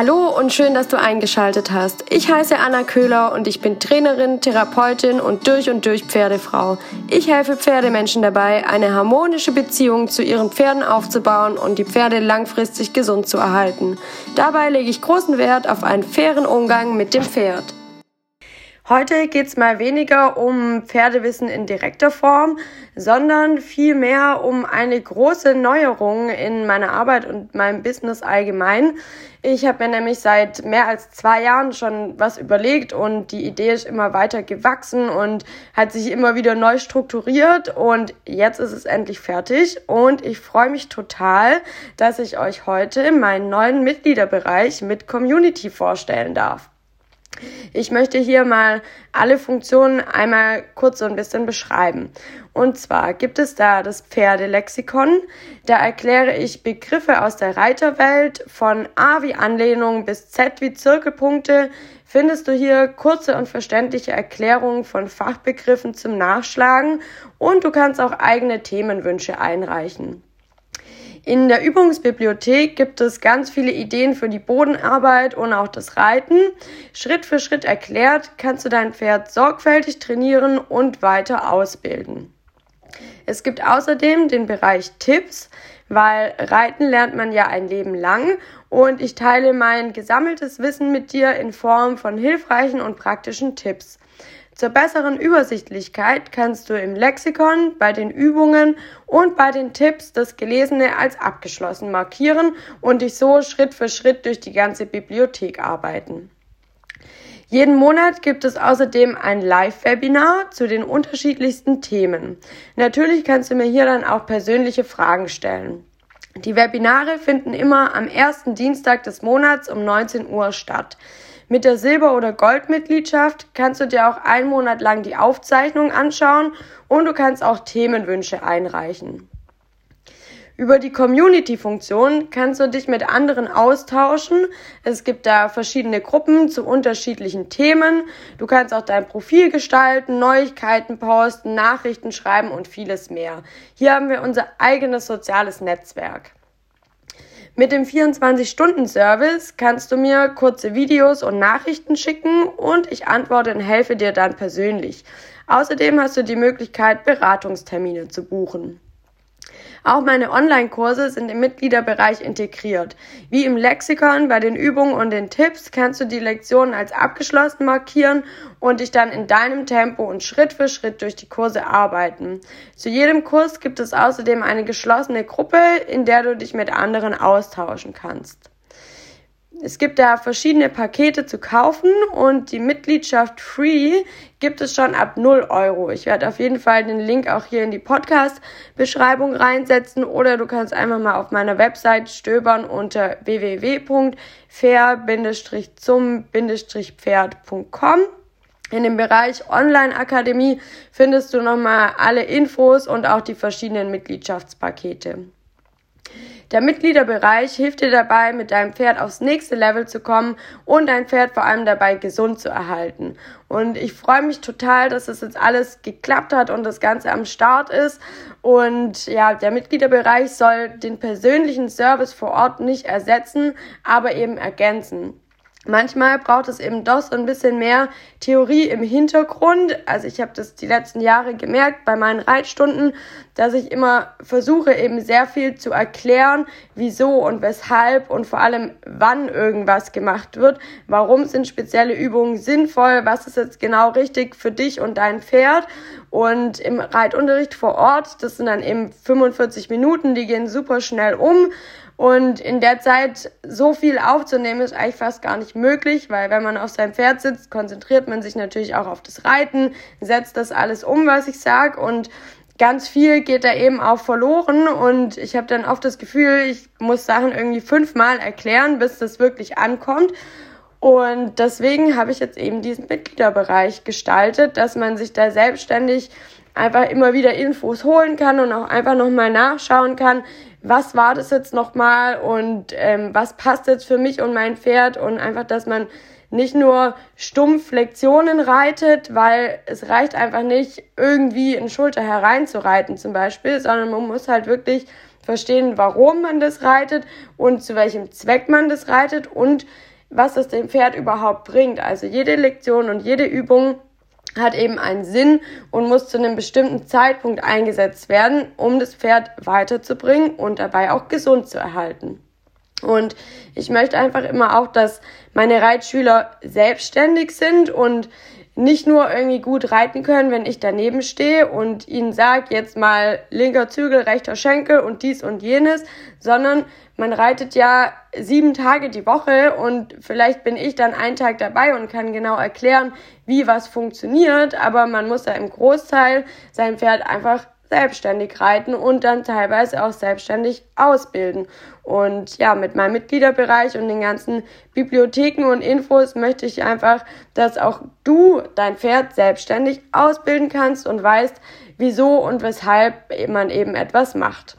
Hallo und schön, dass du eingeschaltet hast. Ich heiße Anna Köhler und ich bin Trainerin, Therapeutin und durch und durch Pferdefrau. Ich helfe Pferdemenschen dabei, eine harmonische Beziehung zu ihren Pferden aufzubauen und die Pferde langfristig gesund zu erhalten. Dabei lege ich großen Wert auf einen fairen Umgang mit dem Pferd. Heute geht es mal weniger um Pferdewissen in direkter Form, sondern vielmehr um eine große Neuerung in meiner Arbeit und meinem Business allgemein. Ich habe mir nämlich seit mehr als zwei Jahren schon was überlegt und die Idee ist immer weiter gewachsen und hat sich immer wieder neu strukturiert und jetzt ist es endlich fertig und ich freue mich total, dass ich euch heute meinen neuen Mitgliederbereich mit Community vorstellen darf. Ich möchte hier mal alle Funktionen einmal kurz so ein bisschen beschreiben. Und zwar gibt es da das Pferdelexikon. Da erkläre ich Begriffe aus der Reiterwelt von A wie Anlehnung bis Z wie Zirkelpunkte. Findest du hier kurze und verständliche Erklärungen von Fachbegriffen zum Nachschlagen und du kannst auch eigene Themenwünsche einreichen. In der Übungsbibliothek gibt es ganz viele Ideen für die Bodenarbeit und auch das Reiten. Schritt für Schritt erklärt kannst du dein Pferd sorgfältig trainieren und weiter ausbilden. Es gibt außerdem den Bereich Tipps, weil Reiten lernt man ja ein Leben lang und ich teile mein gesammeltes Wissen mit dir in Form von hilfreichen und praktischen Tipps. Zur besseren Übersichtlichkeit kannst du im Lexikon, bei den Übungen und bei den Tipps das Gelesene als abgeschlossen markieren und dich so Schritt für Schritt durch die ganze Bibliothek arbeiten. Jeden Monat gibt es außerdem ein Live-Webinar zu den unterschiedlichsten Themen. Natürlich kannst du mir hier dann auch persönliche Fragen stellen. Die Webinare finden immer am ersten Dienstag des Monats um 19 Uhr statt. Mit der Silber- oder Goldmitgliedschaft kannst du dir auch einen Monat lang die Aufzeichnung anschauen und du kannst auch Themenwünsche einreichen. Über die Community-Funktion kannst du dich mit anderen austauschen. Es gibt da verschiedene Gruppen zu unterschiedlichen Themen. Du kannst auch dein Profil gestalten, Neuigkeiten posten, Nachrichten schreiben und vieles mehr. Hier haben wir unser eigenes soziales Netzwerk. Mit dem 24-Stunden-Service kannst du mir kurze Videos und Nachrichten schicken und ich antworte und helfe dir dann persönlich. Außerdem hast du die Möglichkeit, Beratungstermine zu buchen. Auch meine Online-Kurse sind im Mitgliederbereich integriert. Wie im Lexikon bei den Übungen und den Tipps kannst du die Lektionen als abgeschlossen markieren und dich dann in deinem Tempo und Schritt für Schritt durch die Kurse arbeiten. Zu jedem Kurs gibt es außerdem eine geschlossene Gruppe, in der du dich mit anderen austauschen kannst. Es gibt da verschiedene Pakete zu kaufen und die Mitgliedschaft Free gibt es schon ab 0 Euro. Ich werde auf jeden Fall den Link auch hier in die Podcast-Beschreibung reinsetzen oder du kannst einfach mal auf meiner Website stöbern unter www.fair-zum-pferd.com. In dem Bereich Online-Akademie findest du nochmal alle Infos und auch die verschiedenen Mitgliedschaftspakete. Der Mitgliederbereich hilft dir dabei, mit deinem Pferd aufs nächste Level zu kommen und dein Pferd vor allem dabei gesund zu erhalten. Und ich freue mich total, dass es jetzt alles geklappt hat und das Ganze am Start ist. Und ja, der Mitgliederbereich soll den persönlichen Service vor Ort nicht ersetzen, aber eben ergänzen. Manchmal braucht es eben doch so ein bisschen mehr Theorie im Hintergrund. Also ich habe das die letzten Jahre gemerkt bei meinen Reitstunden, dass ich immer versuche eben sehr viel zu erklären, wieso und weshalb und vor allem wann irgendwas gemacht wird. Warum sind spezielle Übungen sinnvoll? Was ist jetzt genau richtig für dich und dein Pferd? Und im Reitunterricht vor Ort, das sind dann eben 45 Minuten, die gehen super schnell um. Und in der Zeit so viel aufzunehmen ist eigentlich fast gar nicht möglich, weil wenn man auf seinem Pferd sitzt, konzentriert man sich natürlich auch auf das Reiten, setzt das alles um, was ich sag und ganz viel geht da eben auch verloren und ich habe dann oft das Gefühl, ich muss Sachen irgendwie fünfmal erklären, bis das wirklich ankommt. Und deswegen habe ich jetzt eben diesen Mitgliederbereich gestaltet, dass man sich da selbstständig einfach immer wieder Infos holen kann und auch einfach nochmal nachschauen kann, was war das jetzt nochmal und ähm, was passt jetzt für mich und mein Pferd und einfach, dass man nicht nur stumpf Lektionen reitet, weil es reicht einfach nicht, irgendwie in Schulter hereinzureiten zum Beispiel, sondern man muss halt wirklich verstehen, warum man das reitet und zu welchem Zweck man das reitet und was es dem Pferd überhaupt bringt. Also jede Lektion und jede Übung hat eben einen Sinn und muss zu einem bestimmten Zeitpunkt eingesetzt werden, um das Pferd weiterzubringen und dabei auch gesund zu erhalten. Und ich möchte einfach immer auch, dass meine Reitschüler selbstständig sind und nicht nur irgendwie gut reiten können, wenn ich daneben stehe und ihnen sage, jetzt mal linker Zügel, rechter Schenkel und dies und jenes, sondern man reitet ja sieben Tage die Woche und vielleicht bin ich dann einen Tag dabei und kann genau erklären, wie was funktioniert, aber man muss ja im Großteil sein Pferd einfach selbstständig reiten und dann teilweise auch selbstständig ausbilden. Und ja, mit meinem Mitgliederbereich und den ganzen Bibliotheken und Infos möchte ich einfach, dass auch du dein Pferd selbstständig ausbilden kannst und weißt, wieso und weshalb man eben etwas macht.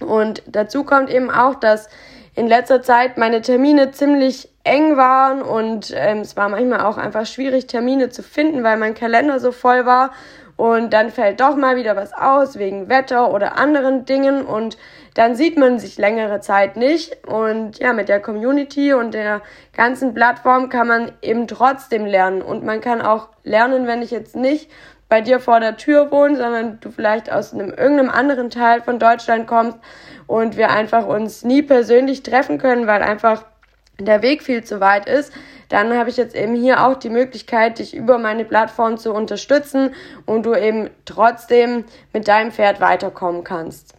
Und dazu kommt eben auch, dass in letzter Zeit meine Termine ziemlich eng waren und ähm, es war manchmal auch einfach schwierig, Termine zu finden, weil mein Kalender so voll war und dann fällt doch mal wieder was aus wegen Wetter oder anderen Dingen. Und dann sieht man sich längere Zeit nicht. Und ja, mit der Community und der ganzen Plattform kann man eben trotzdem lernen. Und man kann auch lernen, wenn ich jetzt nicht bei dir vor der Tür wohne, sondern du vielleicht aus einem irgendeinem anderen Teil von Deutschland kommst und wir einfach uns nie persönlich treffen können, weil einfach der Weg viel zu weit ist, dann habe ich jetzt eben hier auch die Möglichkeit, dich über meine Plattform zu unterstützen und du eben trotzdem mit deinem Pferd weiterkommen kannst.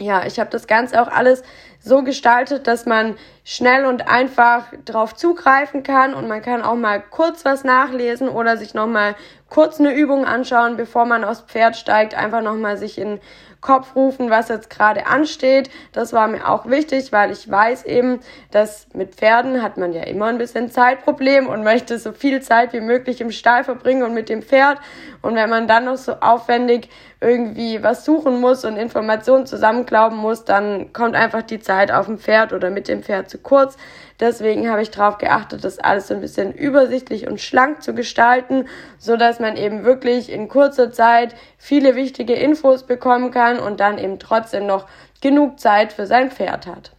Ja, ich habe das Ganze auch alles so gestaltet, dass man schnell und einfach drauf zugreifen kann und man kann auch mal kurz was nachlesen oder sich nochmal kurz eine Übung anschauen, bevor man aufs Pferd steigt, einfach nochmal sich in Kopf rufen, was jetzt gerade ansteht. Das war mir auch wichtig, weil ich weiß eben, dass mit Pferden hat man ja immer ein bisschen Zeitproblem und möchte so viel Zeit wie möglich im Stall verbringen und mit dem Pferd. Und wenn man dann noch so aufwendig irgendwie was suchen muss und Informationen zusammenklauben muss, dann kommt einfach die Zeit auf dem Pferd oder mit dem Pferd zu kurz. Deswegen habe ich darauf geachtet, das alles so ein bisschen übersichtlich und schlank zu gestalten, so dass man eben wirklich in kurzer Zeit viele wichtige Infos bekommen kann und dann eben trotzdem noch genug Zeit für sein Pferd hat.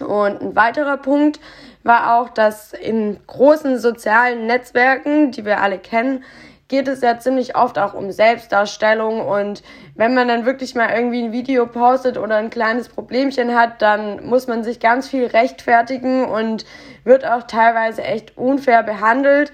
Und ein weiterer Punkt war auch, dass in großen sozialen Netzwerken, die wir alle kennen, geht es ja ziemlich oft auch um Selbstdarstellung und wenn man dann wirklich mal irgendwie ein Video postet oder ein kleines Problemchen hat, dann muss man sich ganz viel rechtfertigen und wird auch teilweise echt unfair behandelt.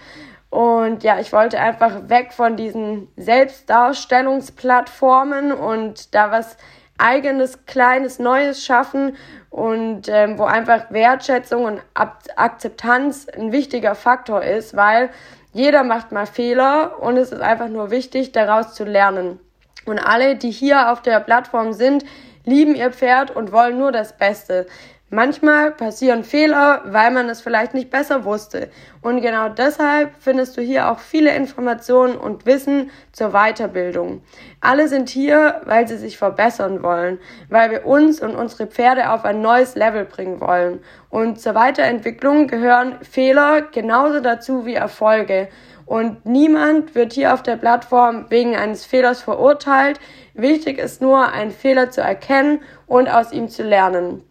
Und ja, ich wollte einfach weg von diesen Selbstdarstellungsplattformen und da was eigenes, kleines, Neues schaffen und ähm, wo einfach Wertschätzung und Akzeptanz ein wichtiger Faktor ist, weil jeder macht mal Fehler und es ist einfach nur wichtig, daraus zu lernen. Und alle, die hier auf der Plattform sind, lieben ihr Pferd und wollen nur das Beste. Manchmal passieren Fehler, weil man es vielleicht nicht besser wusste. Und genau deshalb findest du hier auch viele Informationen und Wissen zur Weiterbildung. Alle sind hier, weil sie sich verbessern wollen, weil wir uns und unsere Pferde auf ein neues Level bringen wollen. Und zur Weiterentwicklung gehören Fehler genauso dazu wie Erfolge. Und niemand wird hier auf der Plattform wegen eines Fehlers verurteilt. Wichtig ist nur, einen Fehler zu erkennen und aus ihm zu lernen.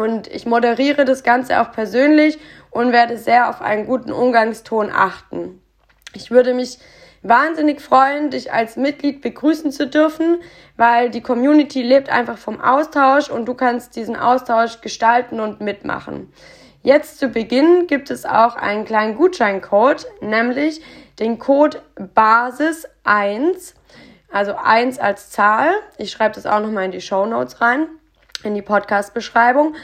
Und ich moderiere das Ganze auch persönlich und werde sehr auf einen guten Umgangston achten. Ich würde mich wahnsinnig freuen, dich als Mitglied begrüßen zu dürfen, weil die Community lebt einfach vom Austausch und du kannst diesen Austausch gestalten und mitmachen. Jetzt zu Beginn gibt es auch einen kleinen Gutscheincode, nämlich den Code Basis 1, also 1 als Zahl. Ich schreibe das auch nochmal in die Show Notes rein in die Podcast-Beschreibung.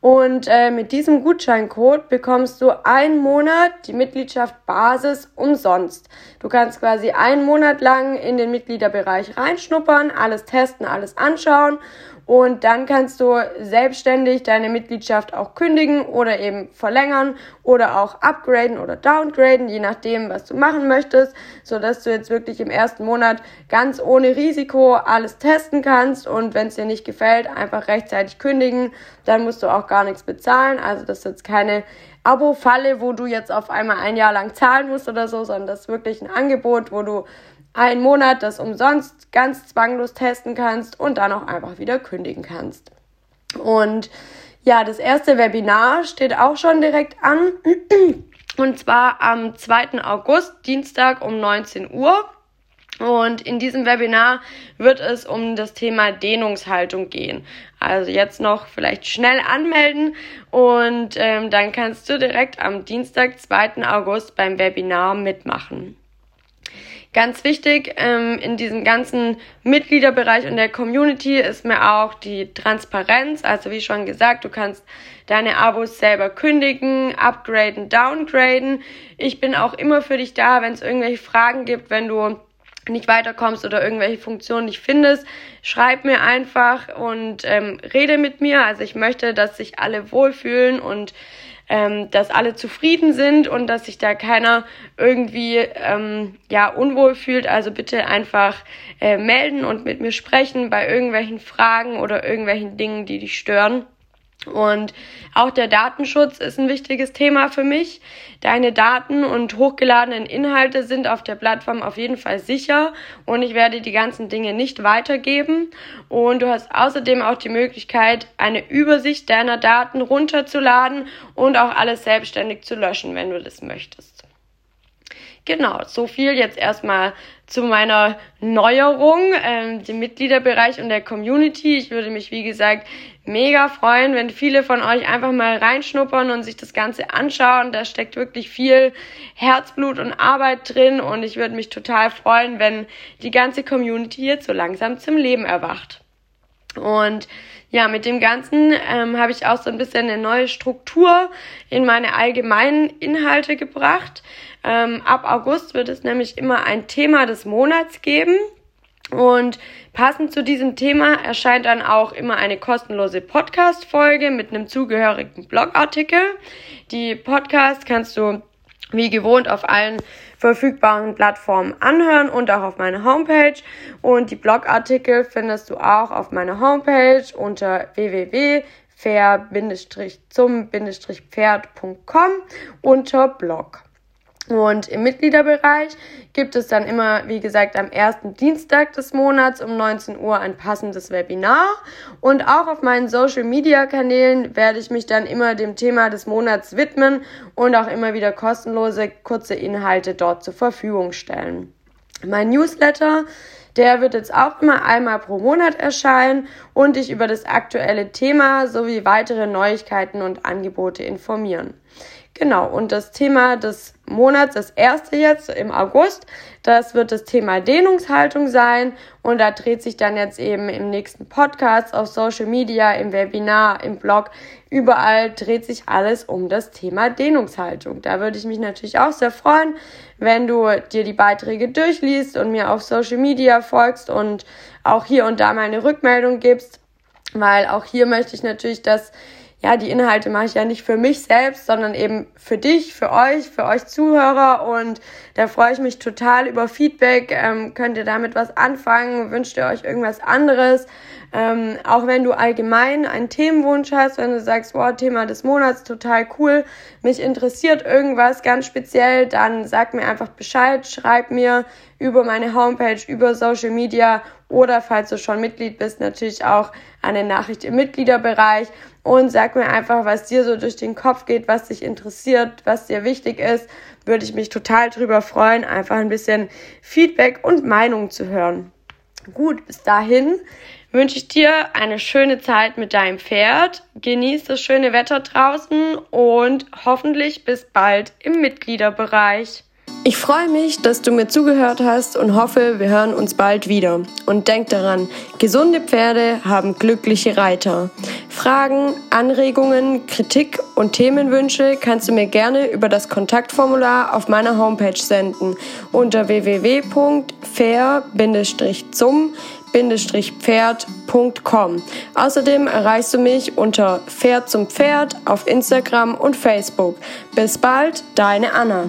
Und äh, mit diesem Gutscheincode bekommst du einen Monat die Mitgliedschaft Basis umsonst. Du kannst quasi einen Monat lang in den Mitgliederbereich reinschnuppern, alles testen, alles anschauen und dann kannst du selbstständig deine Mitgliedschaft auch kündigen oder eben verlängern oder auch upgraden oder downgraden, je nachdem, was du machen möchtest, so dass du jetzt wirklich im ersten Monat ganz ohne Risiko alles testen kannst und wenn es dir nicht gefällt, einfach rechtzeitig kündigen. Dann musst du auch gar nichts bezahlen. Also das ist jetzt keine Abo-Falle, wo du jetzt auf einmal ein Jahr lang zahlen musst oder so, sondern das ist wirklich ein Angebot, wo du einen Monat das umsonst ganz zwanglos testen kannst und dann auch einfach wieder kündigen kannst. Und ja, das erste Webinar steht auch schon direkt an. Und zwar am 2. August, Dienstag um 19 Uhr. Und in diesem Webinar wird es um das Thema Dehnungshaltung gehen. Also jetzt noch vielleicht schnell anmelden und ähm, dann kannst du direkt am Dienstag, 2. August beim Webinar mitmachen. Ganz wichtig ähm, in diesem ganzen Mitgliederbereich und der Community ist mir auch die Transparenz. Also wie schon gesagt, du kannst deine Abos selber kündigen, upgraden, downgraden. Ich bin auch immer für dich da, wenn es irgendwelche Fragen gibt, wenn du nicht weiterkommst oder irgendwelche Funktionen nicht findest, schreib mir einfach und ähm, rede mit mir. Also ich möchte, dass sich alle wohlfühlen und ähm, dass alle zufrieden sind und dass sich da keiner irgendwie ähm, ja unwohl fühlt. Also bitte einfach äh, melden und mit mir sprechen bei irgendwelchen Fragen oder irgendwelchen Dingen, die dich stören. Und auch der Datenschutz ist ein wichtiges Thema für mich. Deine Daten und hochgeladenen Inhalte sind auf der Plattform auf jeden Fall sicher und ich werde die ganzen Dinge nicht weitergeben. Und du hast außerdem auch die Möglichkeit, eine Übersicht deiner Daten runterzuladen und auch alles selbstständig zu löschen, wenn du das möchtest. Genau, so viel jetzt erstmal zu meiner Neuerung, ähm, dem Mitgliederbereich und der Community. Ich würde mich, wie gesagt, mega freuen, wenn viele von euch einfach mal reinschnuppern und sich das Ganze anschauen. Da steckt wirklich viel Herzblut und Arbeit drin und ich würde mich total freuen, wenn die ganze Community jetzt so langsam zum Leben erwacht. Und ja, mit dem Ganzen ähm, habe ich auch so ein bisschen eine neue Struktur in meine allgemeinen Inhalte gebracht. Ähm, ab August wird es nämlich immer ein Thema des Monats geben. Und passend zu diesem Thema erscheint dann auch immer eine kostenlose Podcast-Folge mit einem zugehörigen Blogartikel. Die Podcast kannst du wie gewohnt auf allen verfügbaren Plattformen anhören und auch auf meiner Homepage. Und die Blogartikel findest du auch auf meiner Homepage unter www.fair-zum-pferd.com unter Blog. Und im Mitgliederbereich gibt es dann immer, wie gesagt, am ersten Dienstag des Monats um 19 Uhr ein passendes Webinar. Und auch auf meinen Social-Media-Kanälen werde ich mich dann immer dem Thema des Monats widmen und auch immer wieder kostenlose, kurze Inhalte dort zur Verfügung stellen. Mein Newsletter der wird jetzt auch immer einmal pro Monat erscheinen und dich über das aktuelle Thema sowie weitere Neuigkeiten und Angebote informieren. Genau, und das Thema des Monats, das erste jetzt im August, das wird das Thema Dehnungshaltung sein. Und da dreht sich dann jetzt eben im nächsten Podcast, auf Social Media, im Webinar, im Blog, überall dreht sich alles um das Thema Dehnungshaltung. Da würde ich mich natürlich auch sehr freuen, wenn du dir die Beiträge durchliest und mir auf Social Media folgst und auch hier und da mal eine Rückmeldung gibst, weil auch hier möchte ich natürlich, dass ja, die Inhalte mache ich ja nicht für mich selbst, sondern eben für dich, für euch, für euch Zuhörer. Und da freue ich mich total über Feedback. Ähm, könnt ihr damit was anfangen? Wünscht ihr euch irgendwas anderes? Ähm, auch wenn du allgemein einen Themenwunsch hast, wenn du sagst, wow, Thema des Monats, total cool, mich interessiert irgendwas ganz speziell, dann sag mir einfach Bescheid, schreib mir über meine Homepage, über Social Media oder falls du schon Mitglied bist, natürlich auch eine Nachricht im Mitgliederbereich und sag mir einfach, was dir so durch den Kopf geht, was dich interessiert, was dir wichtig ist. Würde ich mich total drüber freuen, einfach ein bisschen Feedback und Meinung zu hören. Gut, bis dahin wünsche ich dir eine schöne Zeit mit deinem Pferd. Genieß das schöne Wetter draußen und hoffentlich bis bald im Mitgliederbereich. Ich freue mich, dass du mir zugehört hast und hoffe, wir hören uns bald wieder. Und denk daran, gesunde Pferde haben glückliche Reiter. Fragen, Anregungen, Kritik und Themenwünsche kannst du mir gerne über das Kontaktformular auf meiner Homepage senden unter www.fair-zum-pferd.com. Außerdem erreichst du mich unter Pferd zum Pferd auf Instagram und Facebook. Bis bald, deine Anna.